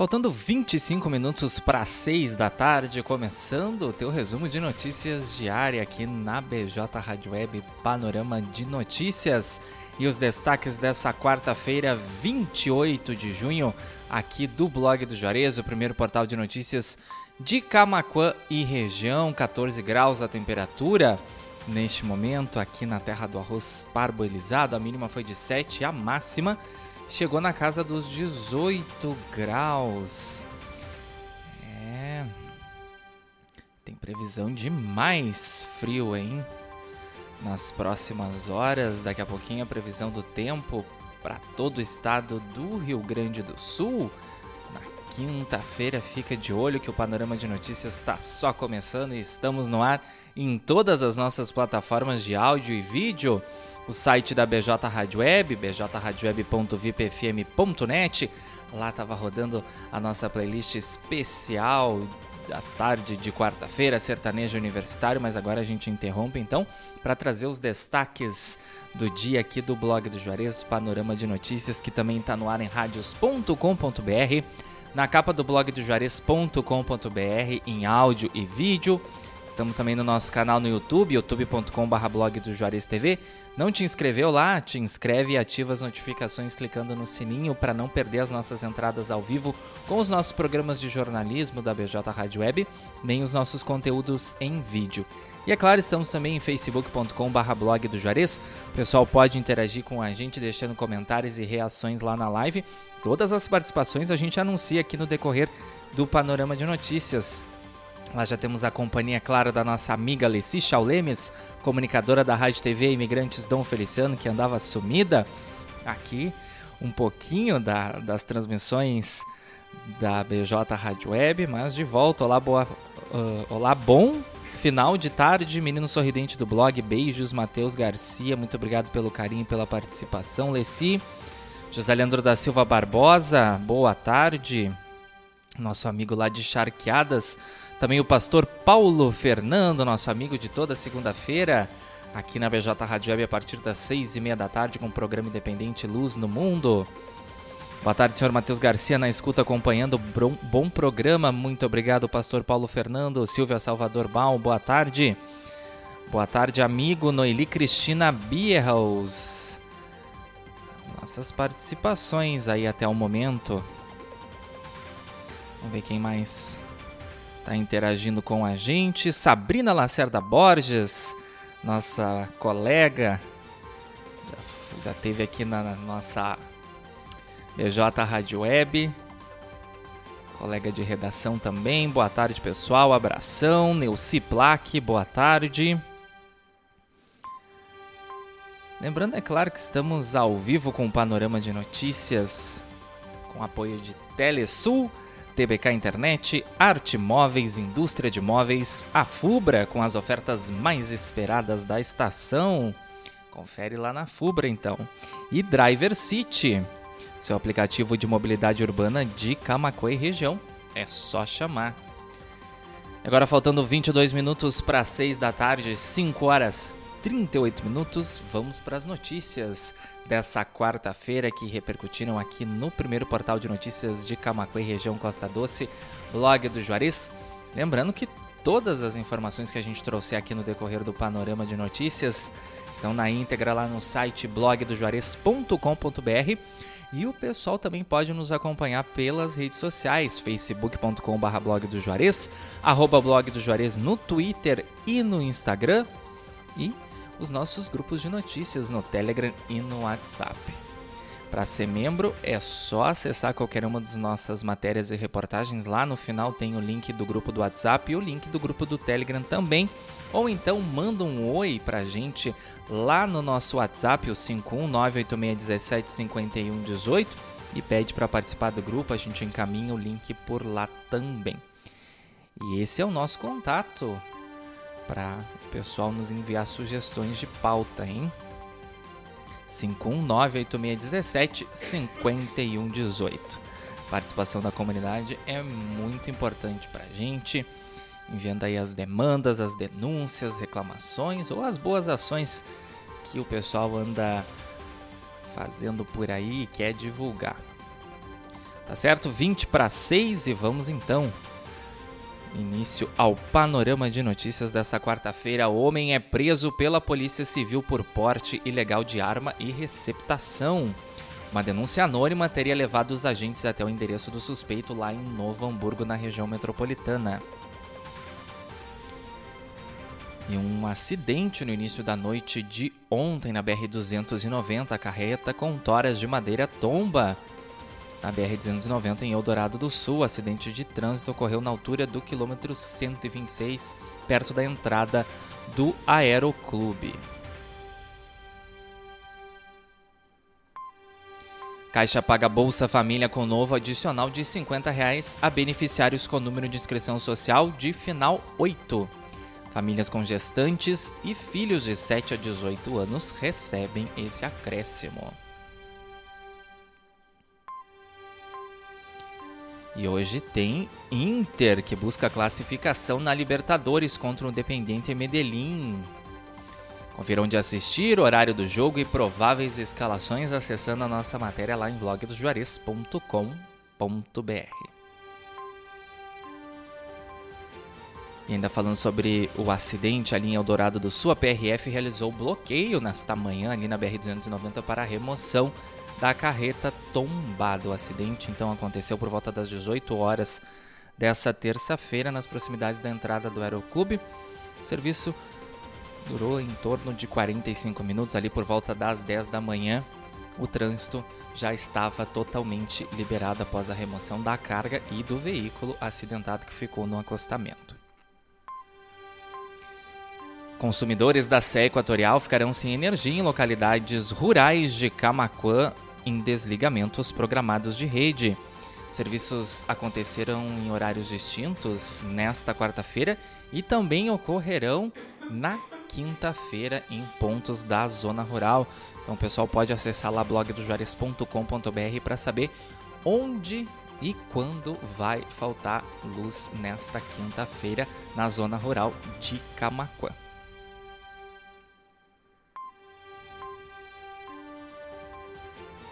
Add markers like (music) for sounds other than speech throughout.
Faltando 25 minutos para 6 da tarde, começando o teu resumo de notícias diária aqui na BJ Rádio Web Panorama de Notícias. E os destaques dessa quarta-feira, 28 de junho, aqui do blog do Juarez, o primeiro portal de notícias de Camaquã e região, 14 graus a temperatura. Neste momento, aqui na terra do arroz parboilizado, a mínima foi de 7, a máxima chegou na casa dos 18 graus. É. Tem previsão de mais frio, hein? Nas próximas horas, daqui a pouquinho a previsão do tempo para todo o estado do Rio Grande do Sul. Na quinta-feira, fica de olho que o Panorama de Notícias está só começando e estamos no ar em todas as nossas plataformas de áudio e vídeo o site da BJ Rádio Web, bjradioweb.vipfm.net. Lá estava rodando a nossa playlist especial da tarde de quarta-feira, sertanejo universitário, mas agora a gente interrompe então para trazer os destaques do dia aqui do blog do Juarez, Panorama de Notícias, que também está no ar em radios.com.br, na capa do blog do Juarez.com.br, em áudio e vídeo. Estamos também no nosso canal no YouTube, youtube.com.br blog do Juarez TV. Não te inscreveu lá? Te inscreve e ativa as notificações clicando no sininho para não perder as nossas entradas ao vivo com os nossos programas de jornalismo da BJ Rádio Web, nem os nossos conteúdos em vídeo. E é claro, estamos também em facebook.com.br blog do Juarez. O pessoal pode interagir com a gente deixando comentários e reações lá na live. Todas as participações a gente anuncia aqui no decorrer do Panorama de Notícias. Lá já temos a companhia, claro, da nossa amiga Leci Chaulemes, comunicadora da Rádio TV Imigrantes Dom Feliciano, que andava sumida. Aqui um pouquinho da, das transmissões da BJ Rádio Web, mas de volta. Olá, boa, uh, olá, bom final de tarde, menino sorridente do blog. Beijos, Matheus Garcia. Muito obrigado pelo carinho e pela participação, Leci. José Leandro da Silva Barbosa, boa tarde. Nosso amigo lá de Charqueadas também o pastor Paulo Fernando, nosso amigo de toda segunda-feira, aqui na BJ Rádio Web a partir das seis e meia da tarde com o programa independente Luz no Mundo. Boa tarde, senhor Matheus Garcia, na escuta acompanhando o bom programa. Muito obrigado, pastor Paulo Fernando. Silvia Salvador Baum, boa tarde. Boa tarde, amigo Noeli Cristina Bierhaus. Nossas participações aí até o momento. Vamos ver quem mais está interagindo com a gente. Sabrina Lacerda Borges, nossa colega, já, já teve aqui na, na nossa BJ Rádio Web. Colega de redação também. Boa tarde, pessoal. Abração. Neuci Plaque, boa tarde. Lembrando, é claro, que estamos ao vivo com o Panorama de Notícias, com apoio de Telesul TBK Internet, Arte Móveis, Indústria de Móveis, a Fubra com as ofertas mais esperadas da estação. Confere lá na Fubra então. E Driver City, seu aplicativo de mobilidade urbana de Camacuã e região. É só chamar. Agora faltando 22 minutos para 6 da tarde, 5 horas 38 minutos, vamos para as notícias dessa quarta-feira que repercutiram aqui no primeiro portal de notícias de Camacuã e região Costa Doce, blog do Juarez. Lembrando que todas as informações que a gente trouxe aqui no decorrer do panorama de notícias estão na íntegra lá no site blogdojuarez.com.br e o pessoal também pode nos acompanhar pelas redes sociais, facebook.com.br blog do Juarez, arroba blog do Juarez no Twitter e no Instagram e os nossos grupos de notícias no Telegram e no WhatsApp. Para ser membro é só acessar qualquer uma das nossas matérias e reportagens. Lá no final tem o link do grupo do WhatsApp e o link do grupo do Telegram também. Ou então manda um oi para a gente lá no nosso WhatsApp, o 51986175118 e pede para participar do grupo. A gente encaminha o link por lá também. E esse é o nosso contato para o pessoal nos enviar sugestões de pauta, hein? 51986175118. Participação da comunidade é muito importante para a gente, enviando aí as demandas, as denúncias, reclamações ou as boas ações que o pessoal anda fazendo por aí e quer divulgar. Tá certo? 20 para 6 e vamos então. Início ao panorama de notícias dessa quarta-feira. Homem é preso pela Polícia Civil por porte ilegal de arma e receptação. Uma denúncia anônima teria levado os agentes até o endereço do suspeito lá em Novo Hamburgo, na região metropolitana. E um acidente no início da noite de ontem na BR-290, a carreta com toras de madeira tomba na BR-290 em Eldorado do Sul, o acidente de trânsito ocorreu na altura do quilômetro 126, perto da entrada do Aeroclube. Caixa paga Bolsa Família com novo adicional de 50 reais a beneficiários com número de inscrição social de final 8. Famílias com gestantes e filhos de 7 a 18 anos recebem esse acréscimo. E hoje tem Inter, que busca classificação na Libertadores contra o Independiente Medellín. Confira onde assistir, horário do jogo e prováveis escalações acessando a nossa matéria lá em blogdosjuarez.com.br. E ainda falando sobre o acidente ali em Eldorado do Sul, a PRF realizou bloqueio nesta manhã ali na BR-290 para a remoção da carreta tombada. O acidente então aconteceu por volta das 18 horas dessa terça-feira nas proximidades da entrada do Aeroclube. O serviço durou em torno de 45 minutos, ali por volta das 10 da manhã. O trânsito já estava totalmente liberado após a remoção da carga e do veículo acidentado que ficou no acostamento. Consumidores da Sé Equatorial ficarão sem energia em localidades rurais de Camaquã em desligamentos programados de rede. Serviços aconteceram em horários distintos nesta quarta-feira e também ocorrerão na quinta-feira em pontos da zona rural. Então o pessoal pode acessar lá blogdojuarez.com.br para saber onde e quando vai faltar luz nesta quinta-feira na zona rural de Camaquã.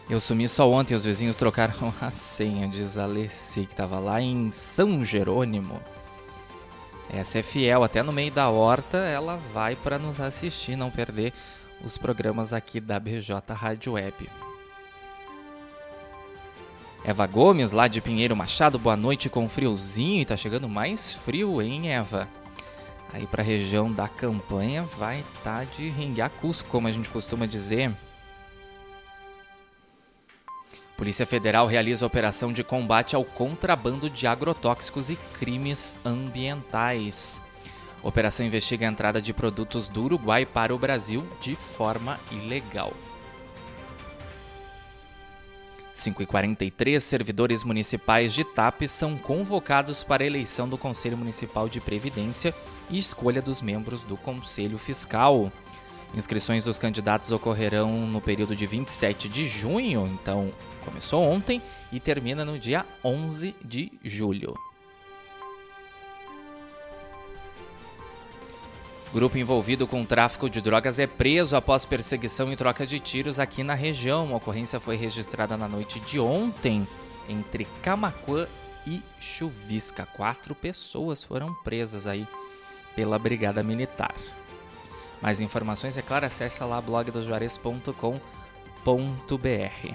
Eu sumi só ontem, os vizinhos trocaram (laughs) a senha, diz a Alessi, que estava lá em São Jerônimo. Essa é fiel, até no meio da horta ela vai para nos assistir, não perder os programas aqui da BJ Rádio Web. Eva Gomes, lá de Pinheiro Machado, boa noite com friozinho e tá chegando mais frio, hein, Eva? Aí para a região da campanha vai estar tá de renguear Cusco, como a gente costuma dizer. Polícia Federal realiza operação de combate ao contrabando de agrotóxicos e crimes ambientais. operação investiga a entrada de produtos do Uruguai para o Brasil de forma ilegal. 5h43, servidores municipais de TAP são convocados para a eleição do Conselho Municipal de Previdência e escolha dos membros do Conselho Fiscal. Inscrições dos candidatos ocorrerão no período de 27 de junho, então começou ontem e termina no dia 11 de julho. Grupo envolvido com tráfico de drogas é preso após perseguição e troca de tiros aqui na região. A ocorrência foi registrada na noite de ontem entre Camacuã e Chuvisca. Quatro pessoas foram presas aí pela Brigada Militar. Mais informações, é claro, acesse lá blogdojuarez.com.br.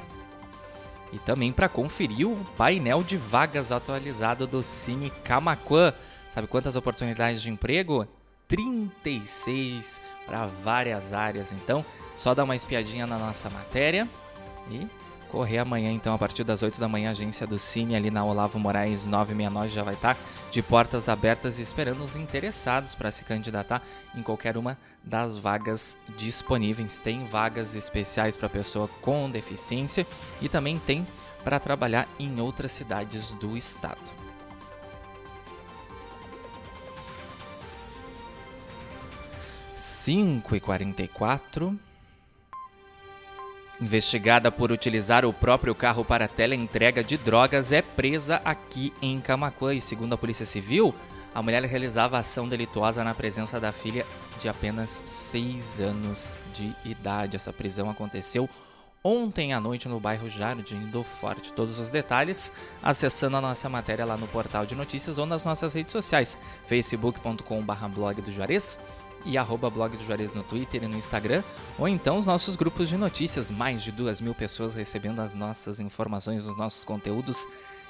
E também para conferir o painel de vagas atualizado do Cine Camaquã. Sabe quantas oportunidades de emprego? 36 para várias áreas. Então, só dá uma espiadinha na nossa matéria e correr amanhã, então, a partir das 8 da manhã, a agência do Cine ali na Olavo Moraes 969 já vai estar de portas abertas esperando os interessados para se candidatar em qualquer uma das vagas disponíveis. Tem vagas especiais para pessoa com deficiência e também tem para trabalhar em outras cidades do estado. Cinco e quarenta e quatro. Investigada por utilizar o próprio carro para teleentrega de drogas, é presa aqui em Camacuã e, segundo a Polícia Civil, a mulher realizava ação delituosa na presença da filha de apenas 6 anos de idade. Essa prisão aconteceu ontem à noite no bairro Jardim do Forte. Todos os detalhes acessando a nossa matéria lá no portal de notícias ou nas nossas redes sociais, facebook.com.br blog do Juarez e arroba blog do Juarez no Twitter e no Instagram, ou então os nossos grupos de notícias, mais de duas mil pessoas recebendo as nossas informações, os nossos conteúdos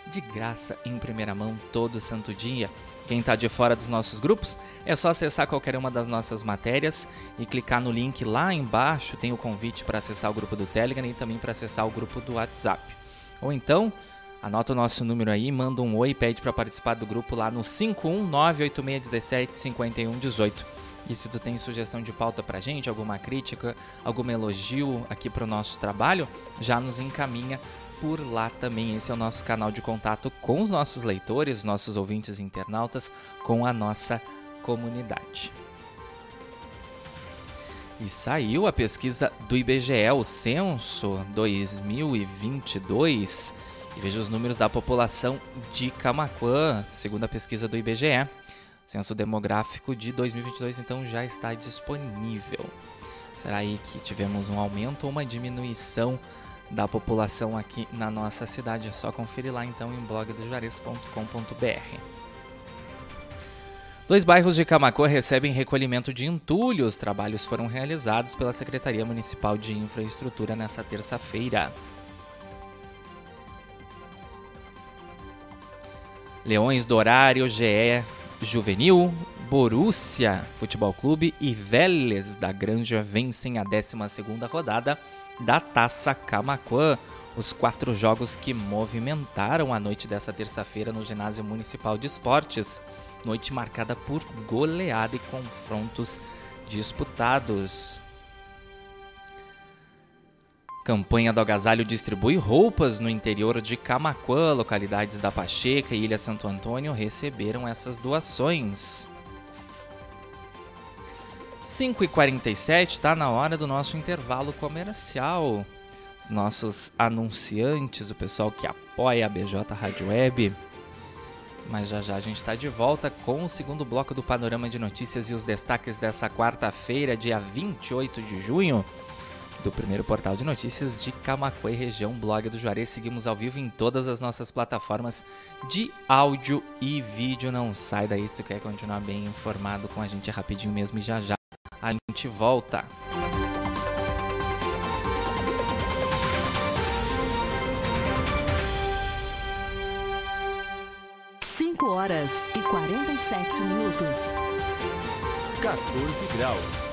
de graça em primeira mão todo santo dia. Quem está de fora dos nossos grupos, é só acessar qualquer uma das nossas matérias e clicar no link lá embaixo. Tem o convite para acessar o grupo do Telegram e também para acessar o grupo do WhatsApp. Ou então, anota o nosso número aí, manda um oi e pede para participar do grupo lá no 51986175118. E se tu tem sugestão de pauta pra gente, alguma crítica, algum elogio aqui pro nosso trabalho, já nos encaminha por lá também. Esse é o nosso canal de contato com os nossos leitores, nossos ouvintes internautas, com a nossa comunidade. E saiu a pesquisa do IBGE, o Censo 2022. E veja os números da população de Camaquã, segundo a pesquisa do IBGE. Censo demográfico de 2022 então já está disponível. Será aí que tivemos um aumento ou uma diminuição da população aqui na nossa cidade. É só conferir lá então em blogdojuarez.com.br. Dois bairros de Camacoa recebem recolhimento de entulho. Os trabalhos foram realizados pela Secretaria Municipal de Infraestrutura nesta terça-feira. Leões do Horário, GE Juvenil, Borussia Futebol Clube e Vélez da Granja vencem a 12ª rodada da Taça Camaquã. Os quatro jogos que movimentaram a noite dessa terça-feira no Ginásio Municipal de Esportes. Noite marcada por goleada e confrontos disputados. Campanha do Agasalho distribui roupas no interior de Camaquã. Localidades da Pacheca e Ilha Santo Antônio receberam essas doações. 5h47 está na hora do nosso intervalo comercial. Os nossos anunciantes, o pessoal que apoia a BJ Rádio Web. Mas já já a gente está de volta com o segundo bloco do Panorama de Notícias e os destaques dessa quarta-feira, dia 28 de junho, do primeiro portal de notícias de Camacuã e região, blog do Juarez. Seguimos ao vivo em todas as nossas plataformas de áudio e vídeo. Não sai daí se tu quer continuar bem informado com a gente é rapidinho mesmo e já já a gente volta. Cinco horas e quarenta e sete minutos. 14 graus.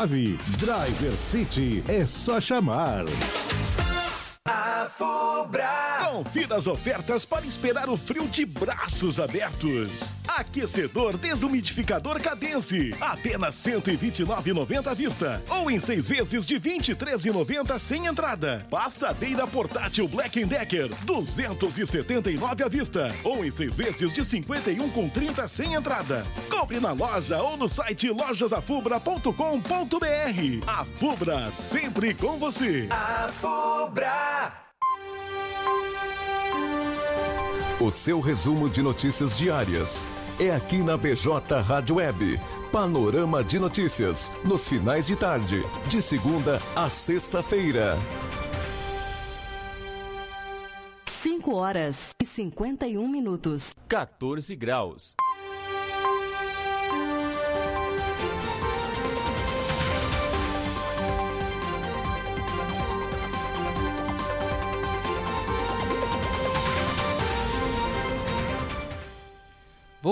Driver City é só chamar. A Fubra. Confira as ofertas para esperar o frio de braços abertos. Aquecedor desumidificador Cadence, apenas 129,90 à vista. Ou em seis vezes de 23,90 sem entrada. Passadeira portátil Black Decker, 279 à vista. Ou em seis vezes de 51,30 sem entrada. Compre na loja ou no site lojasafubra.com.br. A Fubra, sempre com você. A Fubra. O seu resumo de notícias diárias é aqui na BJ Rádio Web. Panorama de notícias, nos finais de tarde, de segunda a sexta-feira. 5 horas e 51 minutos. 14 graus.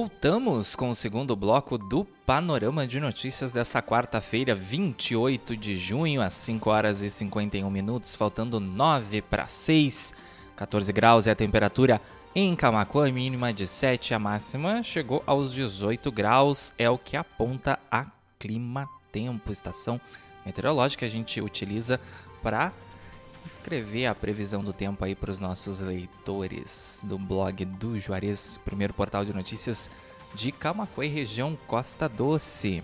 Voltamos com o segundo bloco do Panorama de Notícias dessa quarta-feira, 28 de junho, às 5 horas e 51 minutos, faltando 9 para 6. 14 graus é a temperatura em Camacuã, mínima de 7, a máxima chegou aos 18 graus, é o que aponta a Clima Tempo, estação meteorológica que a gente utiliza para escrever a previsão do tempo aí para os nossos leitores do blog do Juarez, primeiro portal de notícias de Camacuã região Costa Doce.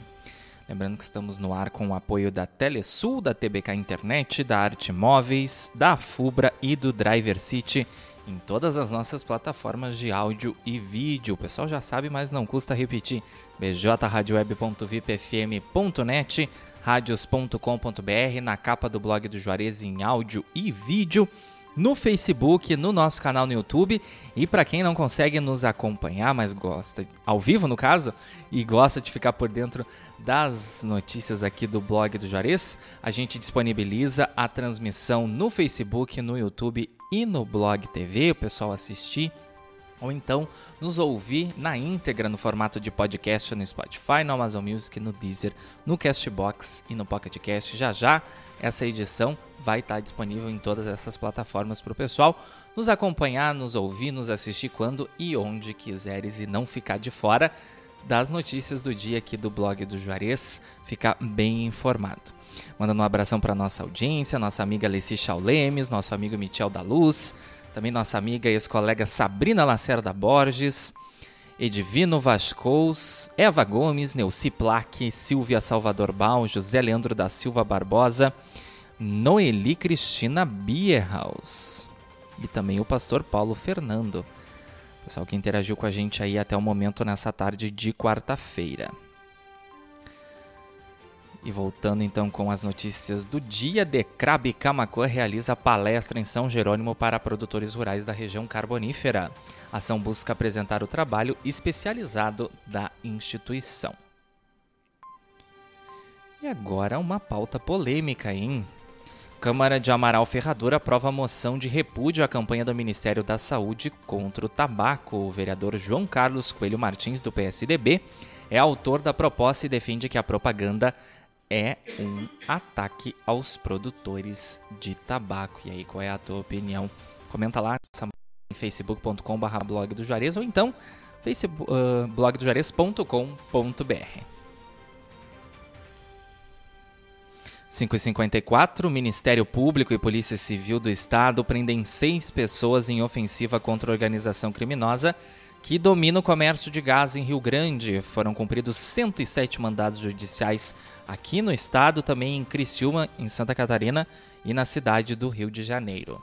Lembrando que estamos no ar com o apoio da Telesul, da TBK Internet, da Arte Móveis, da Fubra e do Driver City em todas as nossas plataformas de áudio e vídeo. O pessoal já sabe, mas não custa repetir. bjradioweb.vipfm.net radios.com.br, na capa do blog do Juarez em áudio e vídeo, no Facebook, no nosso canal no YouTube. E para quem não consegue nos acompanhar, mas gosta, ao vivo no caso, e gosta de ficar por dentro das notícias aqui do blog do Juarez, a gente disponibiliza a transmissão no Facebook, no YouTube e no Blog TV, o pessoal assistir ou então nos ouvir na íntegra no formato de podcast no Spotify, no Amazon Music, no Deezer, no Castbox e no Pocket Cast. Já já essa edição vai estar disponível em todas essas plataformas para o pessoal nos acompanhar, nos ouvir, nos assistir quando e onde quiseres e não ficar de fora das notícias do dia aqui do blog do Juarez, ficar bem informado. Mandando um abração para nossa audiência, nossa amiga Alessi Chaulemes, nosso amigo Michel da Luz, também nossa amiga e ex-colega Sabrina Lacerda Borges, Edivino Vascous, Eva Gomes, Neuci Plaque, Silvia Salvador Bal, José Leandro da Silva Barbosa, Noeli Cristina Bierhaus e também o pastor Paulo Fernando. Pessoal que interagiu com a gente aí até o momento nessa tarde de quarta-feira. E voltando então com as notícias do dia, Decrab Camacuã realiza palestra em São Jerônimo para produtores rurais da região carbonífera. A ação busca apresentar o trabalho especializado da instituição. E agora uma pauta polêmica, hein? Câmara de Amaral Ferradura aprova moção de repúdio à campanha do Ministério da Saúde contra o tabaco. O vereador João Carlos Coelho Martins, do PSDB, é autor da proposta e defende que a propaganda é um ataque aos produtores de tabaco. E aí, qual é a tua opinião? Comenta lá em facebook.com.br blog do Juarez ou então uh, blogdojuarez.com.br 554, Ministério Público e Polícia Civil do Estado prendem seis pessoas em ofensiva contra a organização criminosa que domina o comércio de gás em Rio Grande. Foram cumpridos 107 mandados judiciais aqui no estado, também em Criciúma, em Santa Catarina e na cidade do Rio de Janeiro.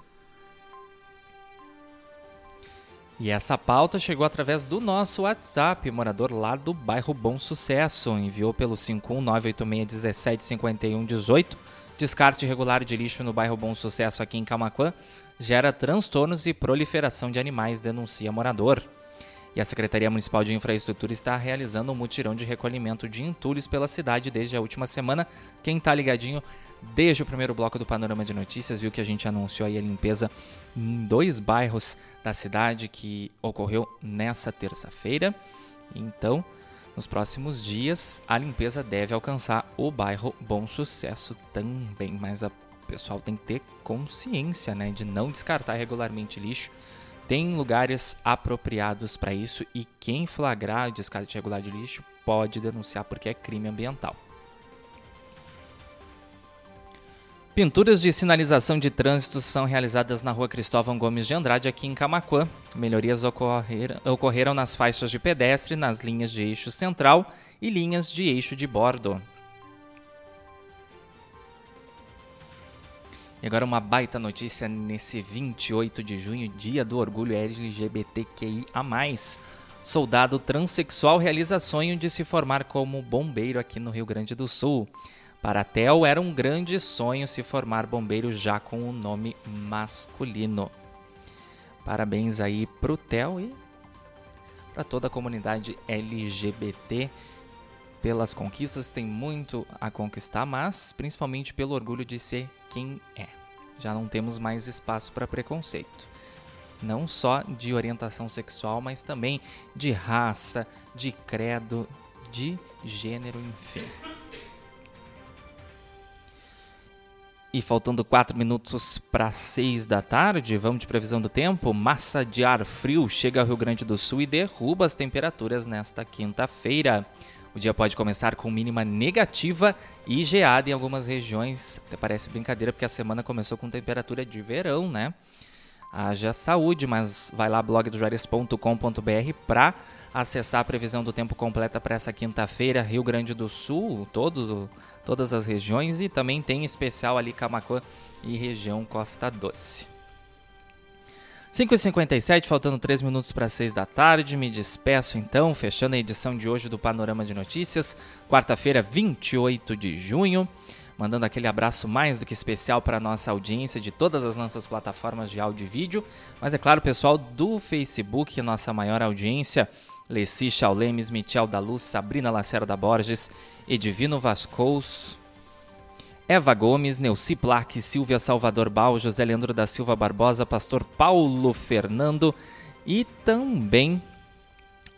E essa pauta chegou através do nosso WhatsApp, morador lá do bairro Bom Sucesso. Enviou pelo 51986175118. Descarte irregular de lixo no bairro Bom Sucesso aqui em Camaquã gera transtornos e proliferação de animais, denuncia morador. E a Secretaria Municipal de Infraestrutura está realizando um mutirão de recolhimento de entulhos pela cidade desde a última semana. Quem está ligadinho desde o primeiro bloco do Panorama de Notícias viu que a gente anunciou aí a limpeza em dois bairros da cidade que ocorreu nessa terça-feira. Então, nos próximos dias, a limpeza deve alcançar o bairro Bom Sucesso também, mas o pessoal tem que ter consciência, né, de não descartar regularmente lixo tem lugares apropriados para isso e quem flagrar o descarte irregular de lixo pode denunciar porque é crime ambiental. Pinturas de sinalização de trânsito são realizadas na rua Cristóvão Gomes de Andrade, aqui em Camacuã. Melhorias ocorreram, ocorreram nas faixas de pedestre, nas linhas de eixo central e linhas de eixo de bordo. E agora uma baita notícia nesse 28 de junho, dia do orgulho LGBTQIA+. Soldado transexual realiza sonho de se formar como bombeiro aqui no Rio Grande do Sul. Para Theo era um grande sonho se formar bombeiro já com o um nome masculino. Parabéns aí pro Theo e para toda a comunidade LGBT pelas conquistas, tem muito a conquistar, mas principalmente pelo orgulho de ser quem é. Já não temos mais espaço para preconceito. Não só de orientação sexual, mas também de raça, de credo, de gênero, enfim. E faltando 4 minutos para 6 da tarde, vamos de previsão do tempo. Massa de ar frio chega ao Rio Grande do Sul e derruba as temperaturas nesta quinta-feira. O dia pode começar com mínima negativa e geada em algumas regiões. Até parece brincadeira porque a semana começou com temperatura de verão, né? Haja saúde, mas vai lá blogdojuarez.com.br para acessar a previsão do tempo completa para essa quinta-feira, Rio Grande do Sul, todas as regiões e também tem especial ali Camacuã e região Costa Doce. 5h57, faltando 3 minutos para 6 da tarde. Me despeço então, fechando a edição de hoje do Panorama de Notícias, quarta-feira, 28 de junho. Mandando aquele abraço mais do que especial para a nossa audiência de todas as nossas plataformas de áudio e vídeo, mas é claro, pessoal do Facebook, nossa maior audiência. Leci Chaulemes, Michel da Luz, Sabrina Lacerda Borges, Edivino Vascous, Eva Gomes, Neuci Plaque, Silvia Salvador Bal, José Leandro da Silva Barbosa, Pastor Paulo Fernando e também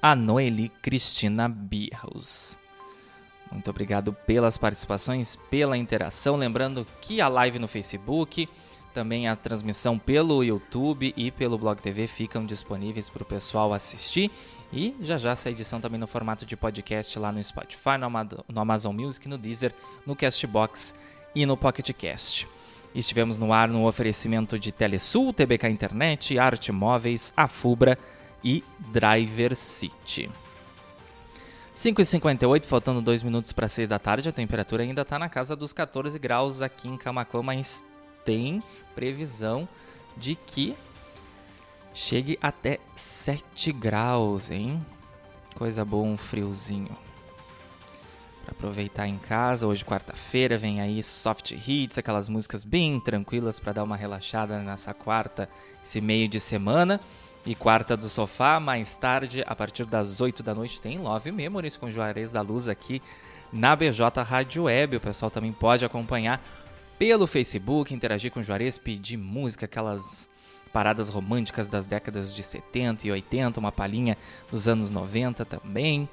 a Noeli Cristina Birros. Muito obrigado pelas participações, pela interação. Lembrando que a live no Facebook, também a transmissão pelo YouTube e pelo Blog TV ficam disponíveis para o pessoal assistir. E já já essa edição também no formato de podcast lá no Spotify, no Amazon Music, no Deezer, no Castbox e no PocketCast. Estivemos no ar no oferecimento de Telesul, TBK Internet, Arte Móveis, Afubra e Driver City. 5h58, faltando 2 minutos para 6 da tarde, a temperatura ainda está na casa dos 14 graus aqui em Camacuã, mas tem previsão de que chegue até 7 graus, hein? Coisa boa, um friozinho para aproveitar em casa. Hoje, quarta-feira, vem aí soft hits, aquelas músicas bem tranquilas para dar uma relaxada nessa quarta, esse meio de semana. E quarta do sofá, mais tarde, a partir das 8 da noite, tem Love Memories com Juarez da Luz aqui na BJ Rádio Web. O pessoal também pode acompanhar pelo Facebook, interagir com o Juarez, pedir música, aquelas paradas românticas das décadas de 70 e 80, uma palhinha dos anos 90 também.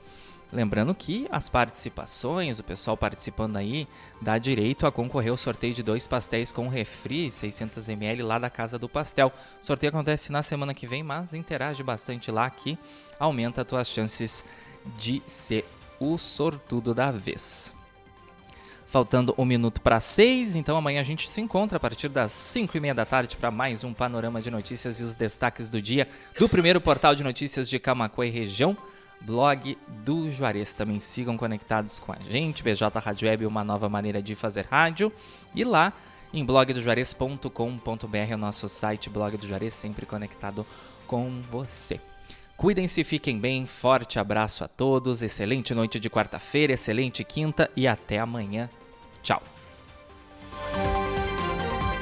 Lembrando que as participações, o pessoal participando aí, dá direito a concorrer ao sorteio de dois pastéis com refri 600ml lá da Casa do Pastel. O sorteio acontece na semana que vem, mas interage bastante lá que aumenta as tuas chances de ser o sortudo da vez. Faltando um minuto para seis, então amanhã a gente se encontra a partir das cinco e meia da tarde para mais um panorama de notícias e os destaques do dia do primeiro portal de notícias de Camacuã e região blog do Juarez. Também sigam conectados com a gente, BJ Rádio Web, uma nova maneira de fazer rádio. E lá em blogdojuarez.com.br, o nosso site, blog do Juarez, sempre conectado com você. Cuidem-se, fiquem bem, forte abraço a todos, excelente noite de quarta-feira, excelente quinta e até amanhã. Tchau.